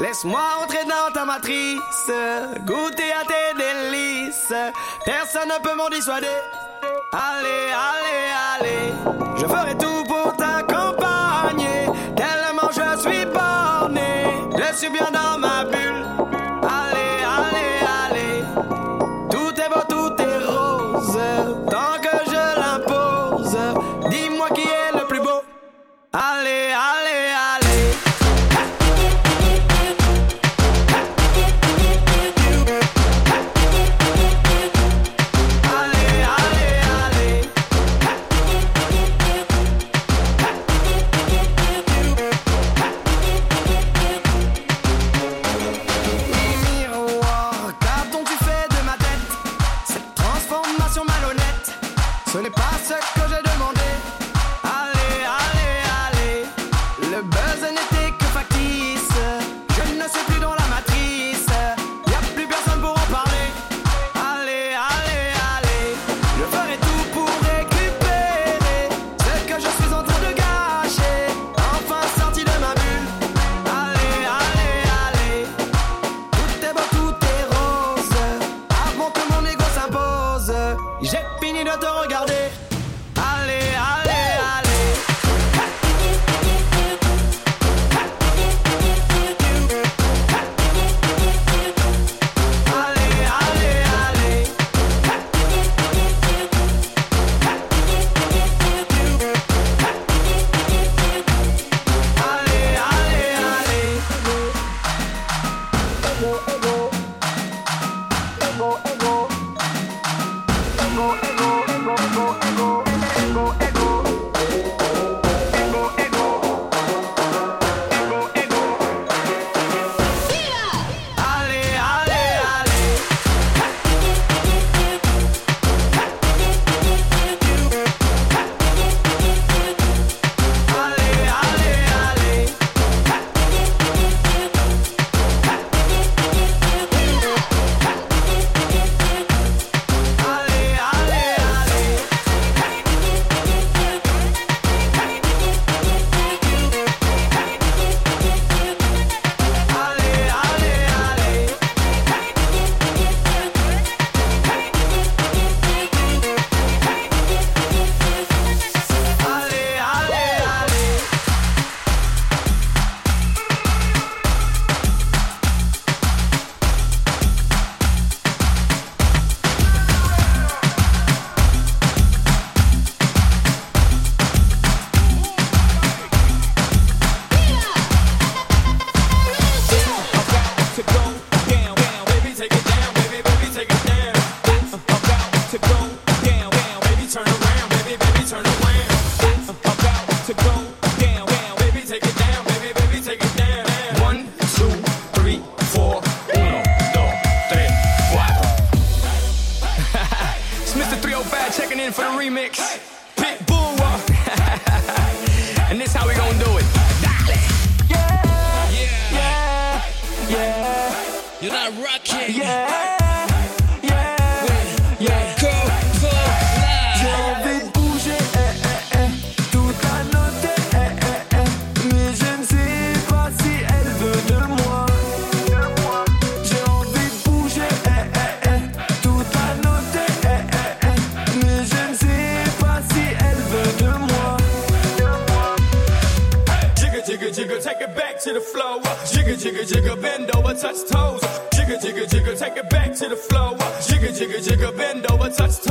Laisse-moi entrer dans ta matrice, goûter à tes délices. Personne ne peut m'en dissuader. Allez, allez, allez, je ferai tout. jigga jigga bend over, touch toes. Jigga jigga jigga, take it back to the flow. Jigga jigga jigga bend over, touch toes.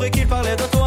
compris qu'il parlait de toi.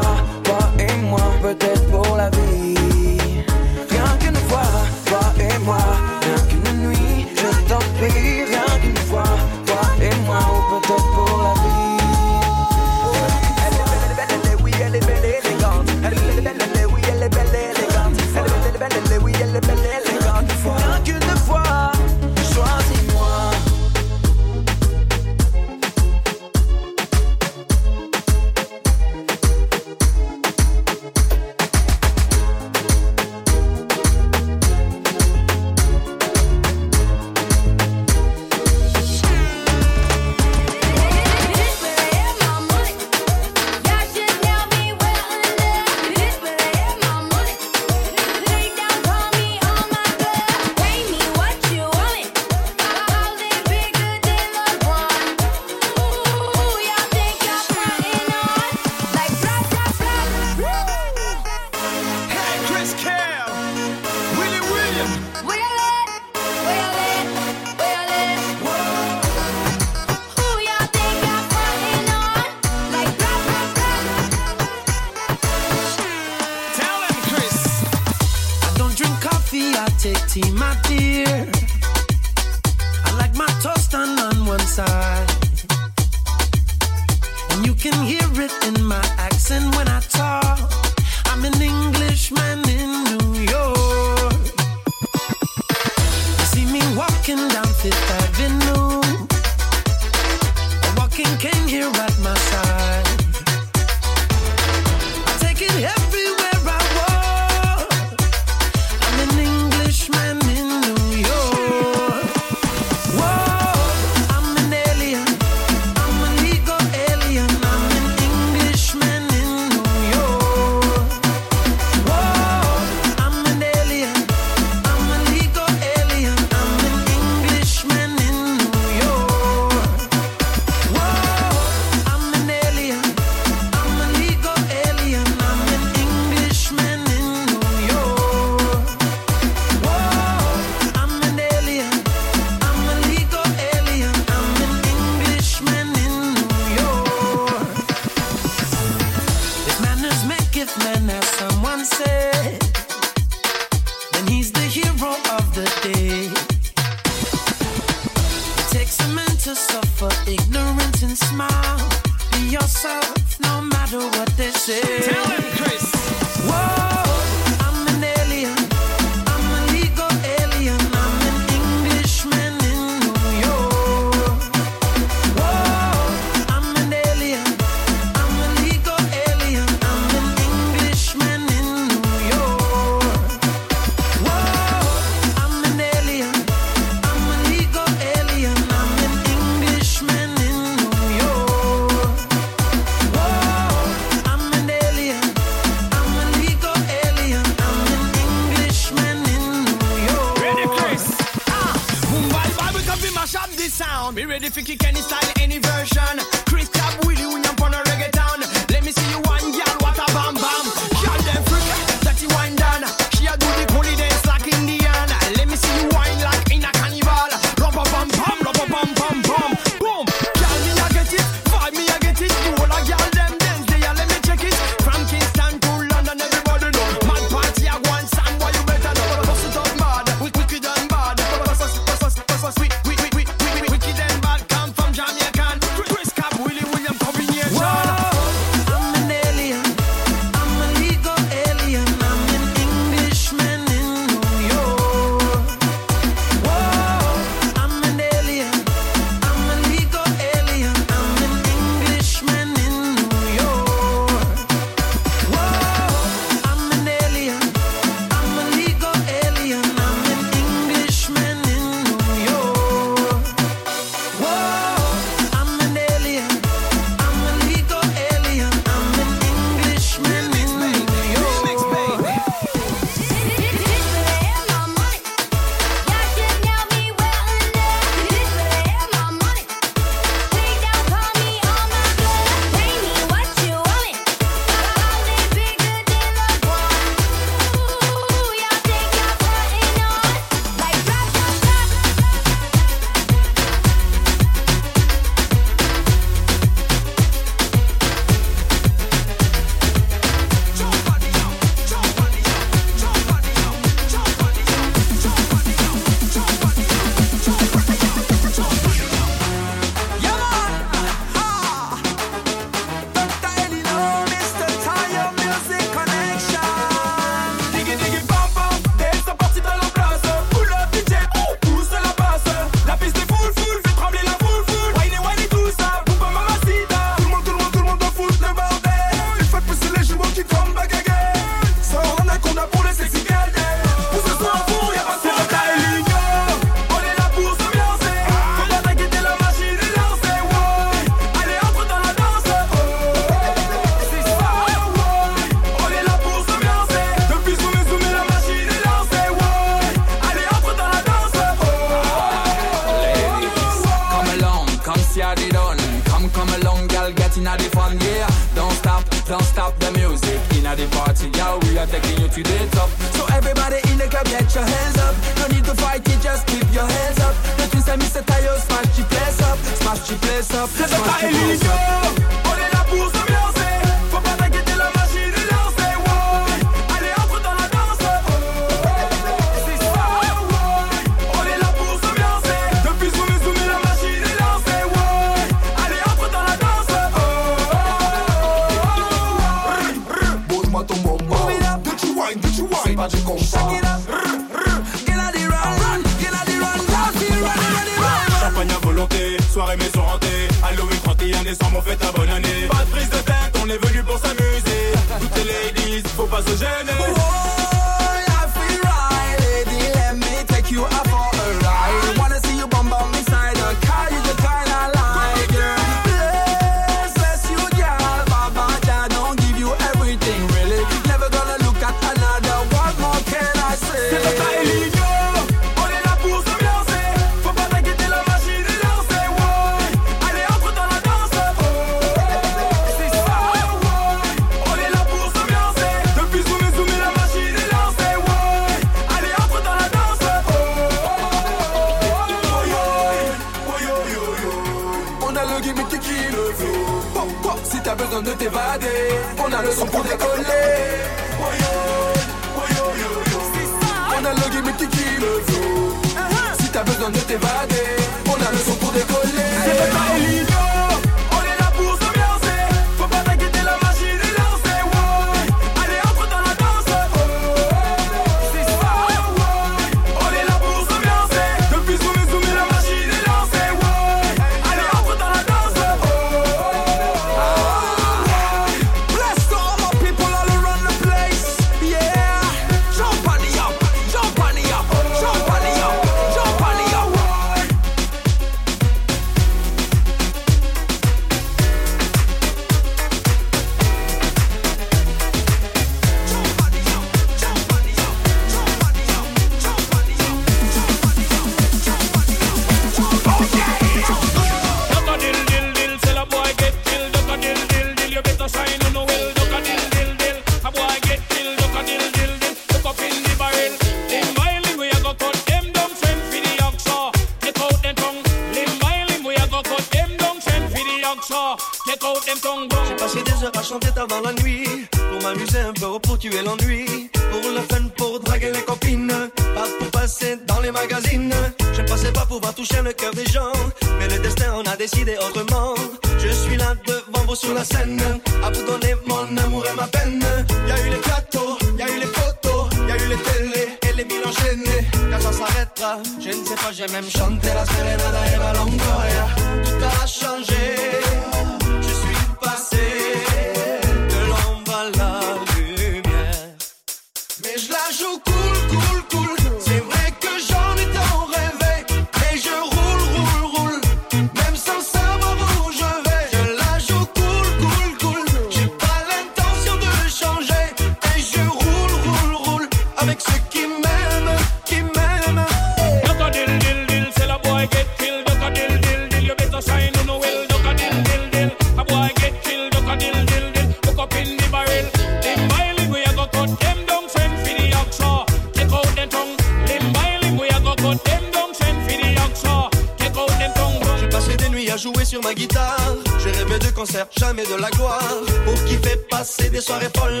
jamais de la gloire. Pour qui fait passer des soirées folles,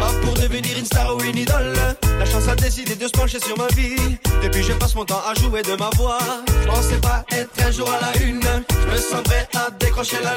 pas pour devenir une star ou une idole. La chance a décidé de se pencher sur ma vie. Depuis, je passe mon temps à jouer de ma voix. Je pensais pas être un jour à la une. Je me sens prêt à décrocher la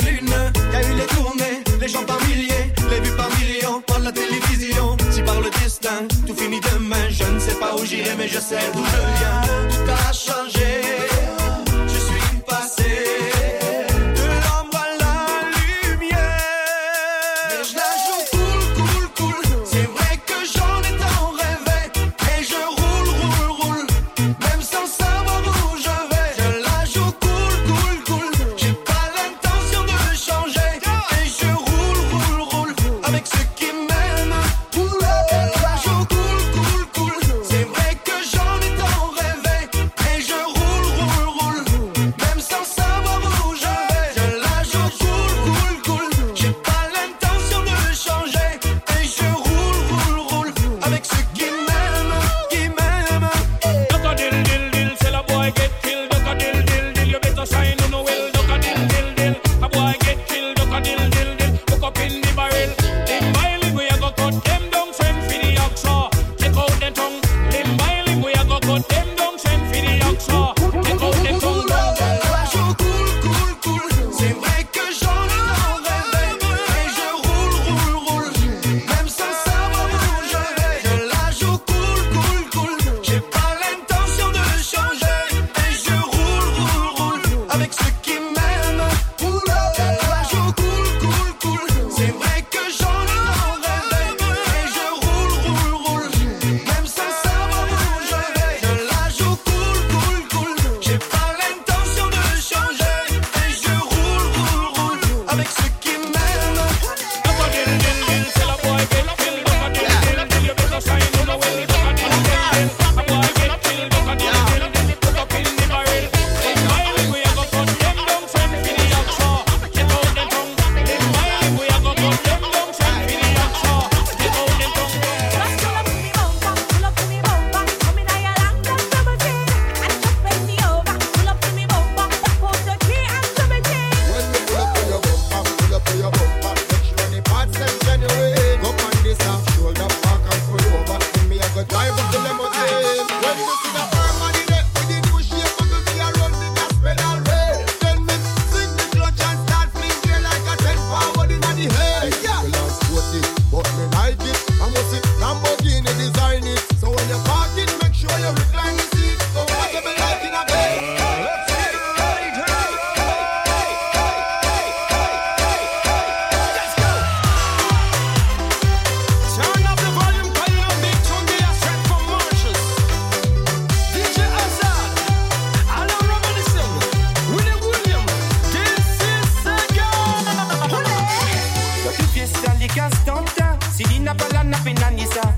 stomp ya. Sidi na pala na pinanisa.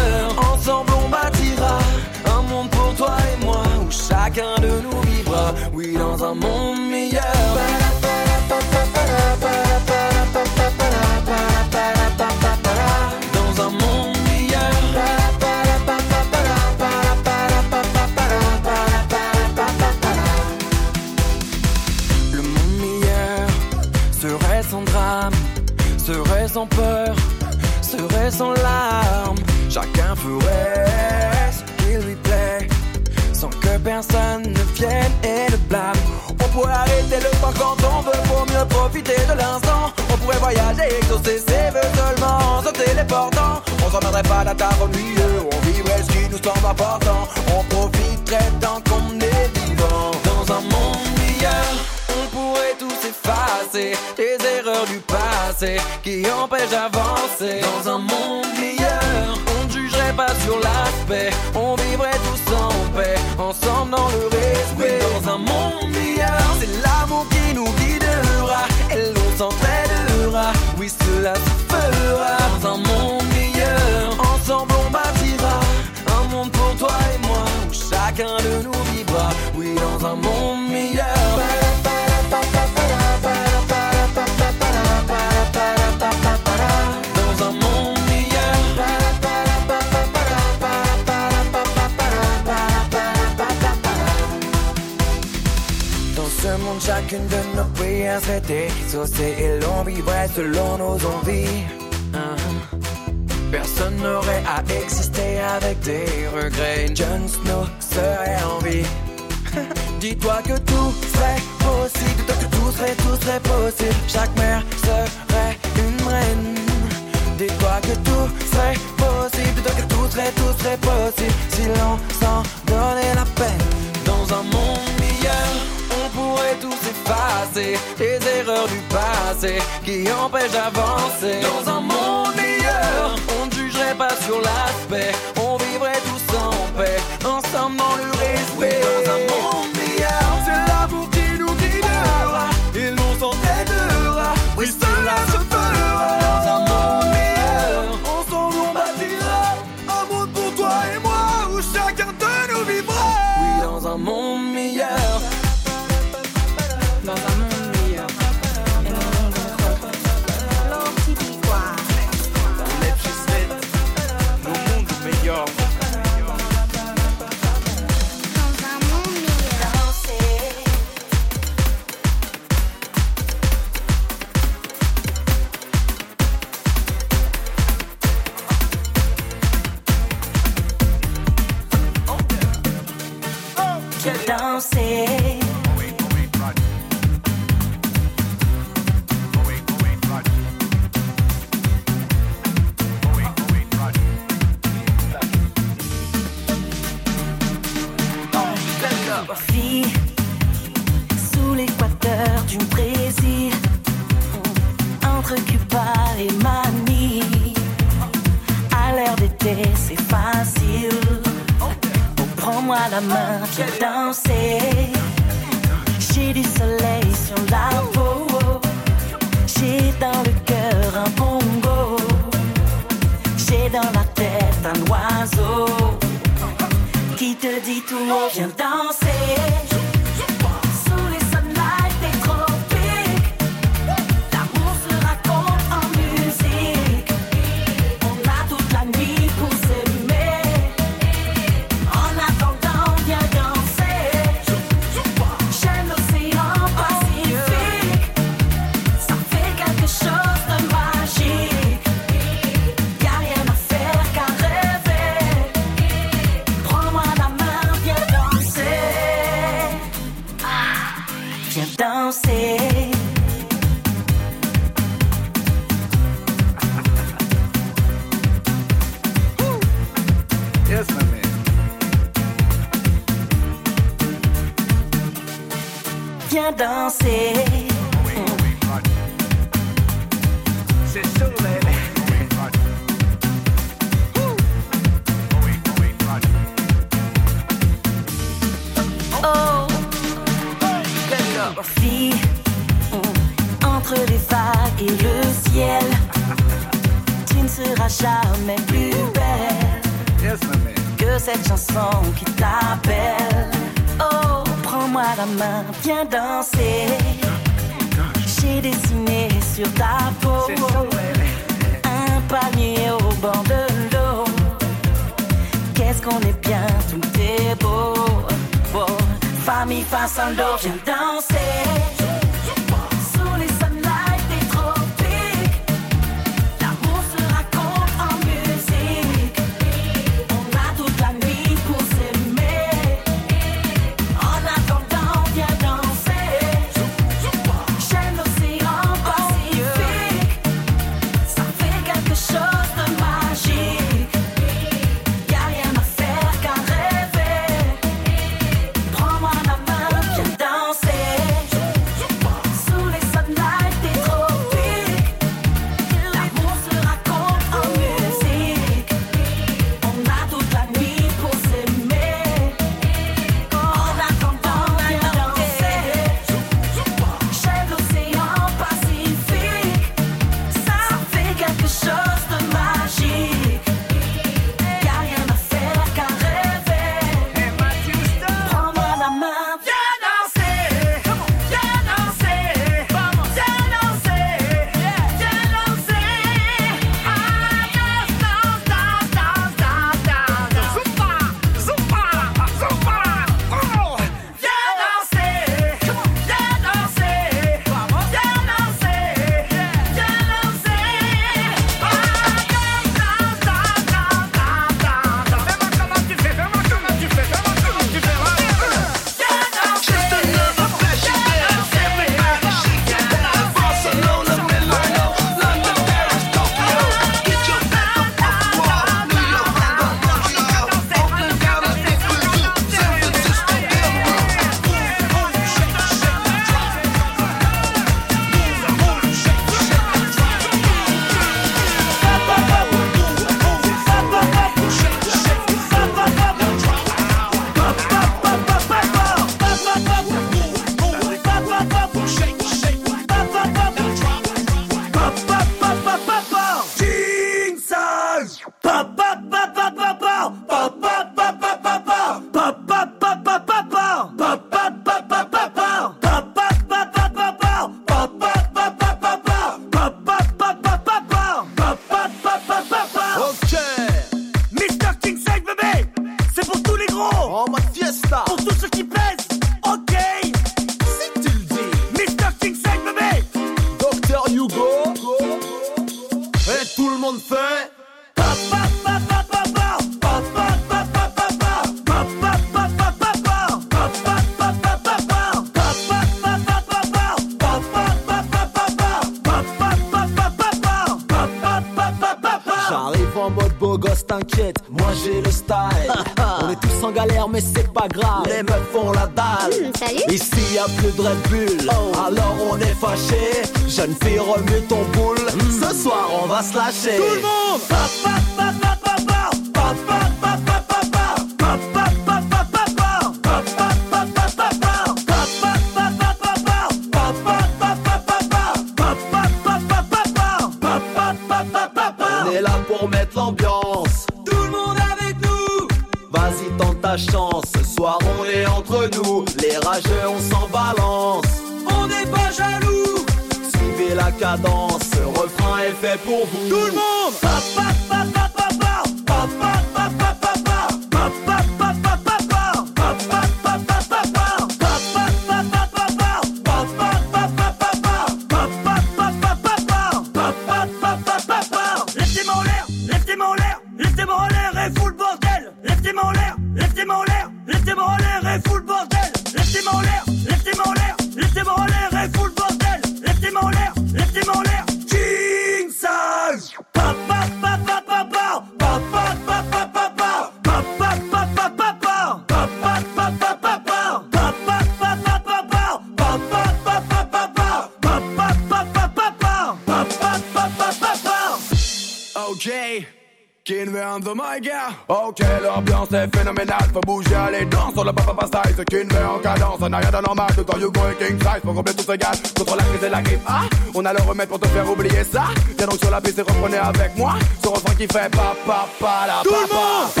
mal de Yogo et King Size pour combler ton égal contre la crise et la grippe. Ah, on a le remède pour te faire oublier ça. T'es donc sur la piste et reprenez avec moi ce refrain qui fait pa pa pa la pa.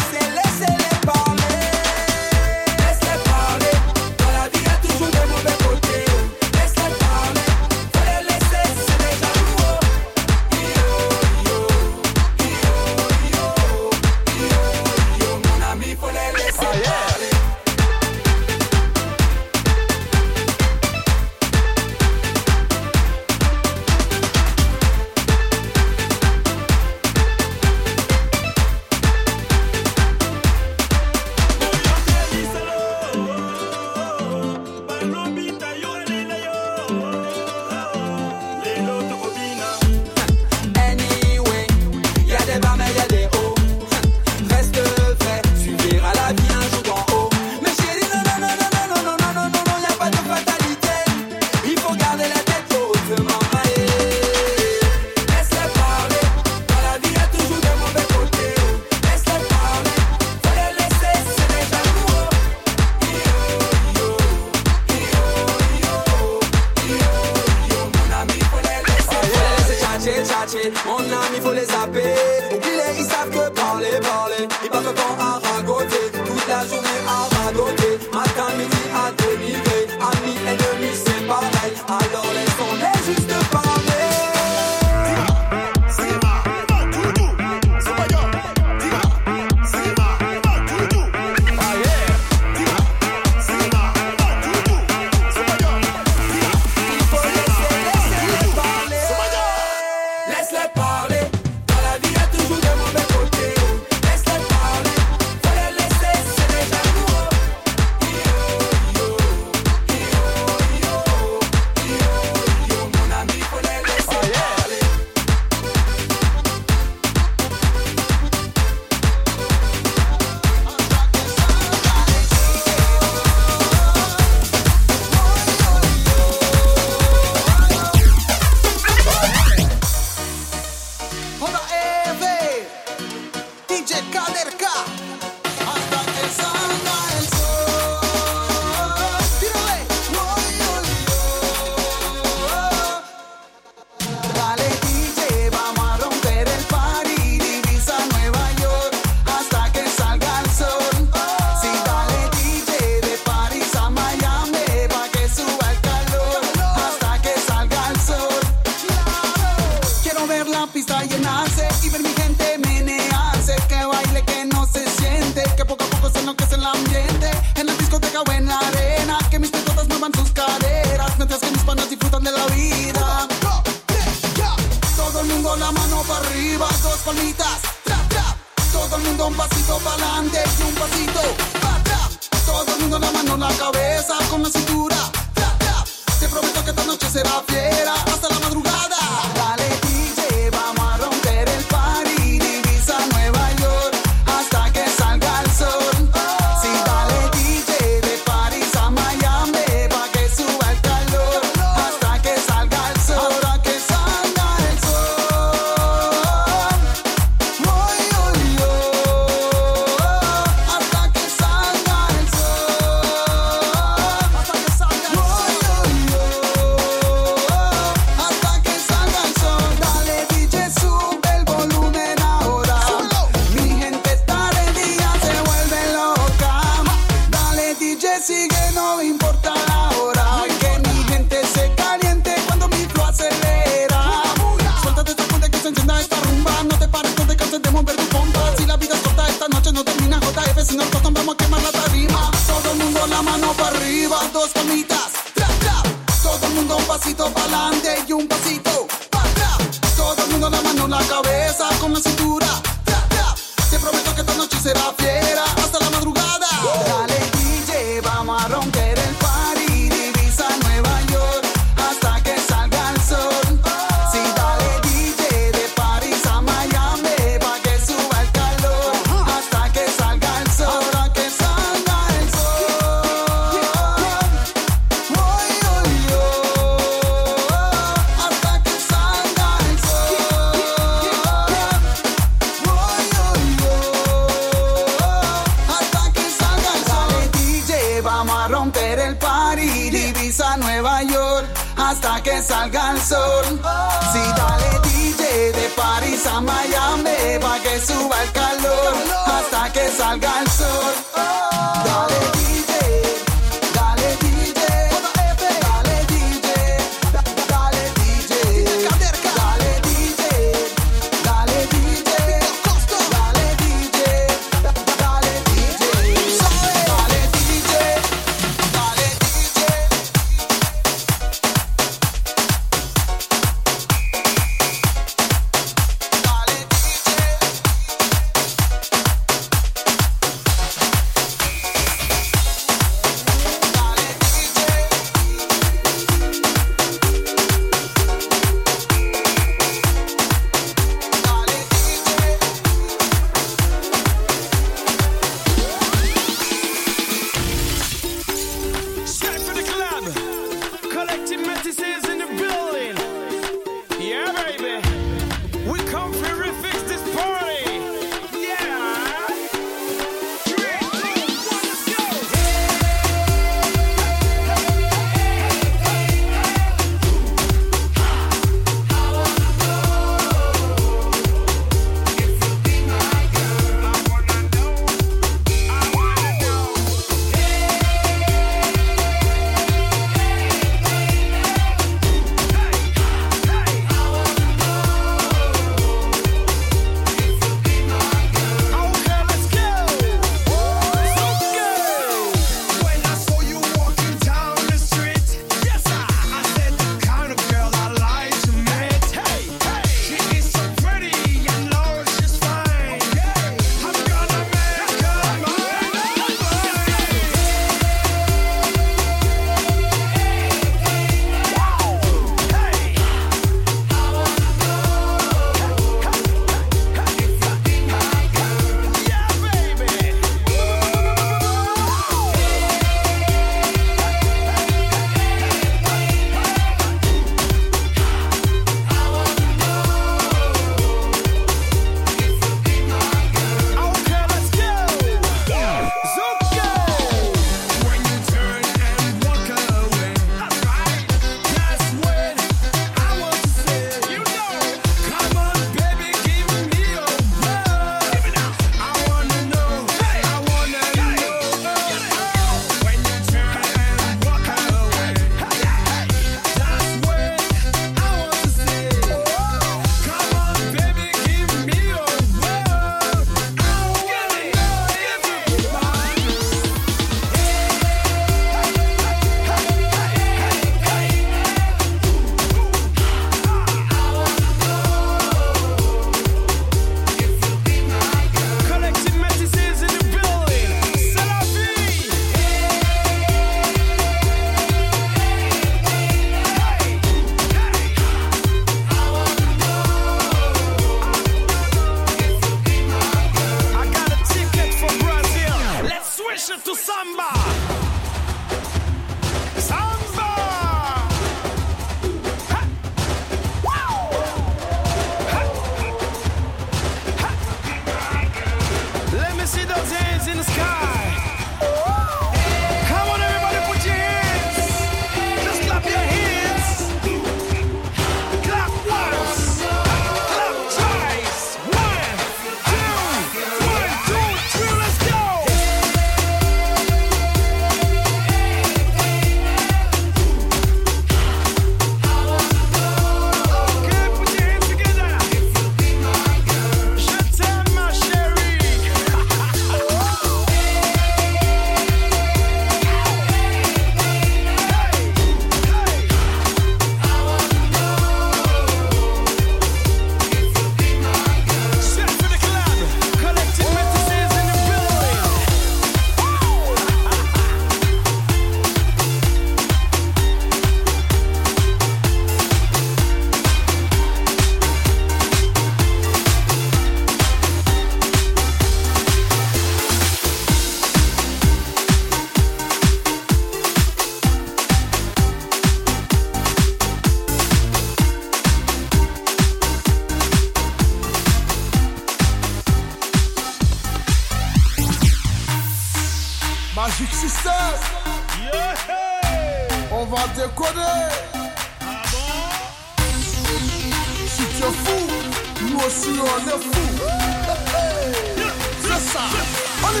On y.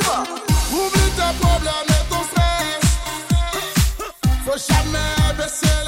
Oublie tes problèmes et ton stress. Faut jamais baisser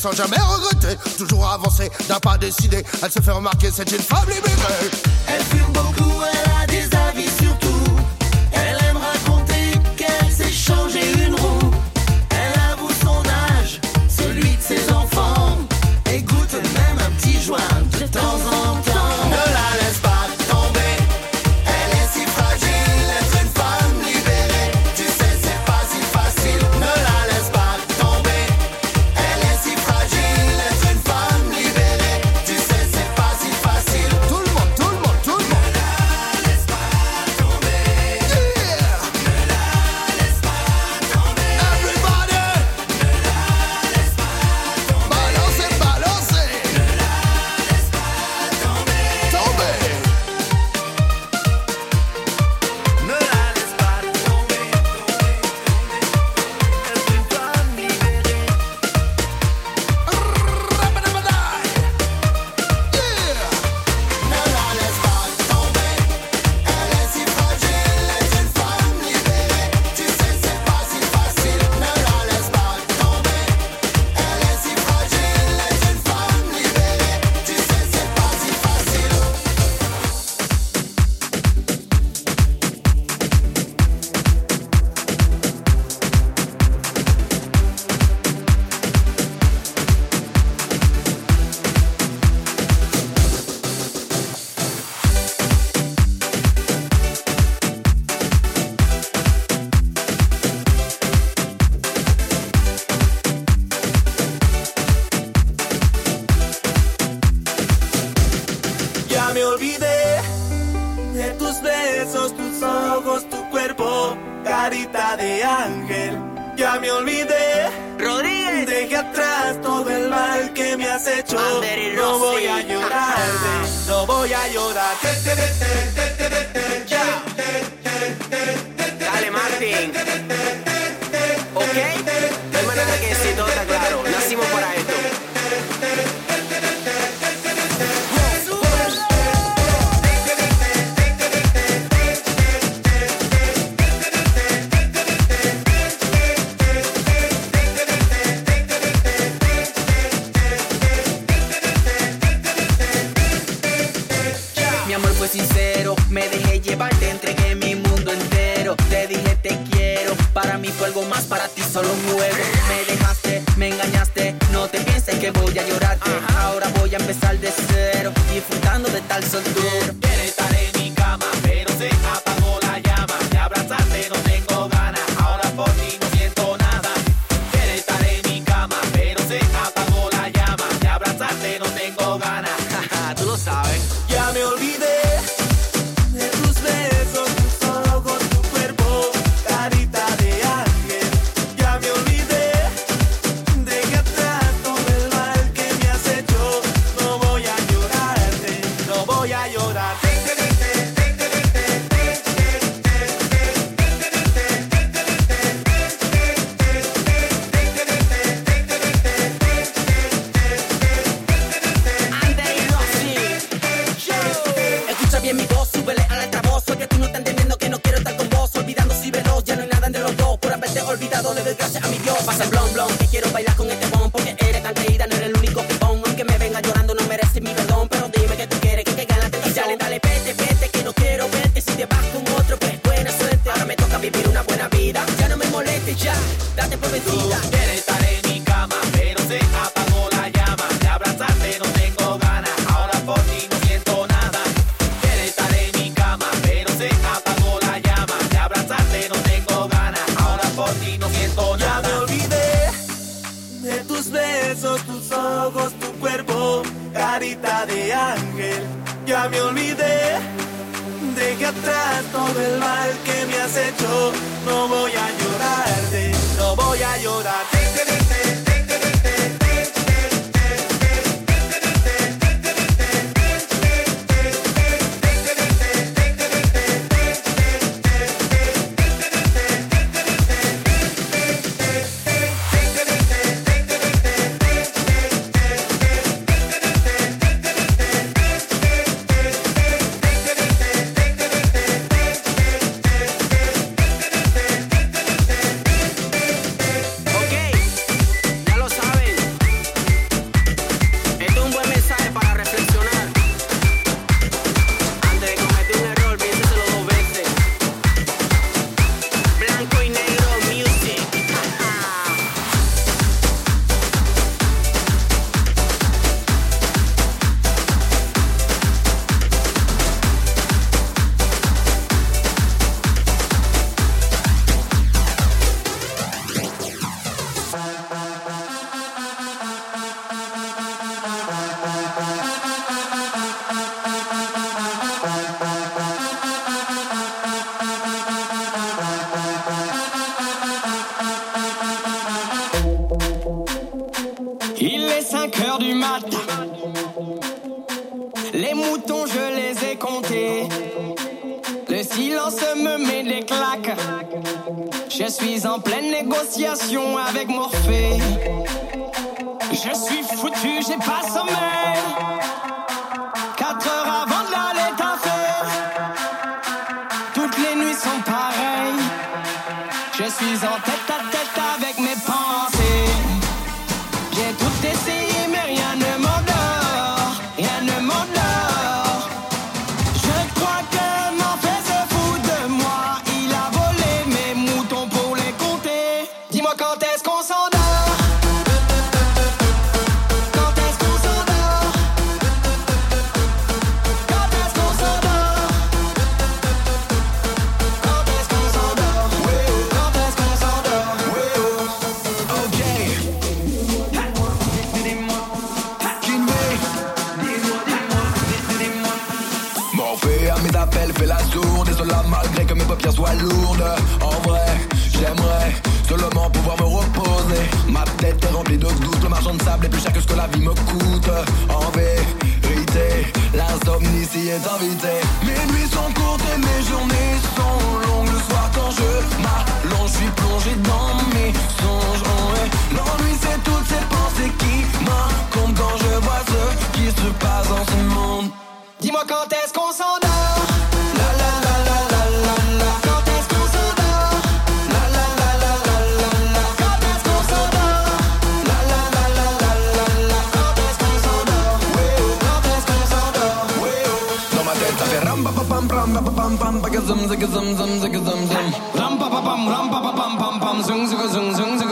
sans jamais regretter. Toujours avancer, n'a pas décidé. Elle se fait remarquer, c'est une femme libérée. Elle fume beaucoup. avec mes soit lourde. En vrai, j'aimerais seulement pouvoir me reposer. Ma tête est remplie de doutes, le marchand de sable est plus cher que ce que la vie me coûte. En vérité, l'insomnie s'y est invitée. Mes nuits sont courtes et mes journées sont longues. Le soir, quand je m'allonge, je suis plongé dans mes songes. et l'ennui, c'est toutes ces pensées qui m'incombent quand je vois ce qui se passe dans ce monde. Dis-moi quand est-ce qu'on s'en zicka zum zum zicka zum zum. Ram pa pa pam, ram pa pa pam pam pam, zung zicka zum zum zicka.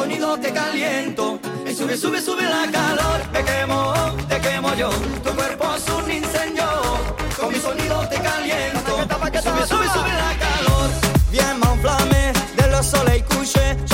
Mi sonido te caliento. Y sube, sube, sube la calor. Te quemo, te quemo yo. Tu cuerpo es un incendio. Con mi sonido te caliento. Sube, sube, sube la calor. Bien, mon flamme, de los soleil couché.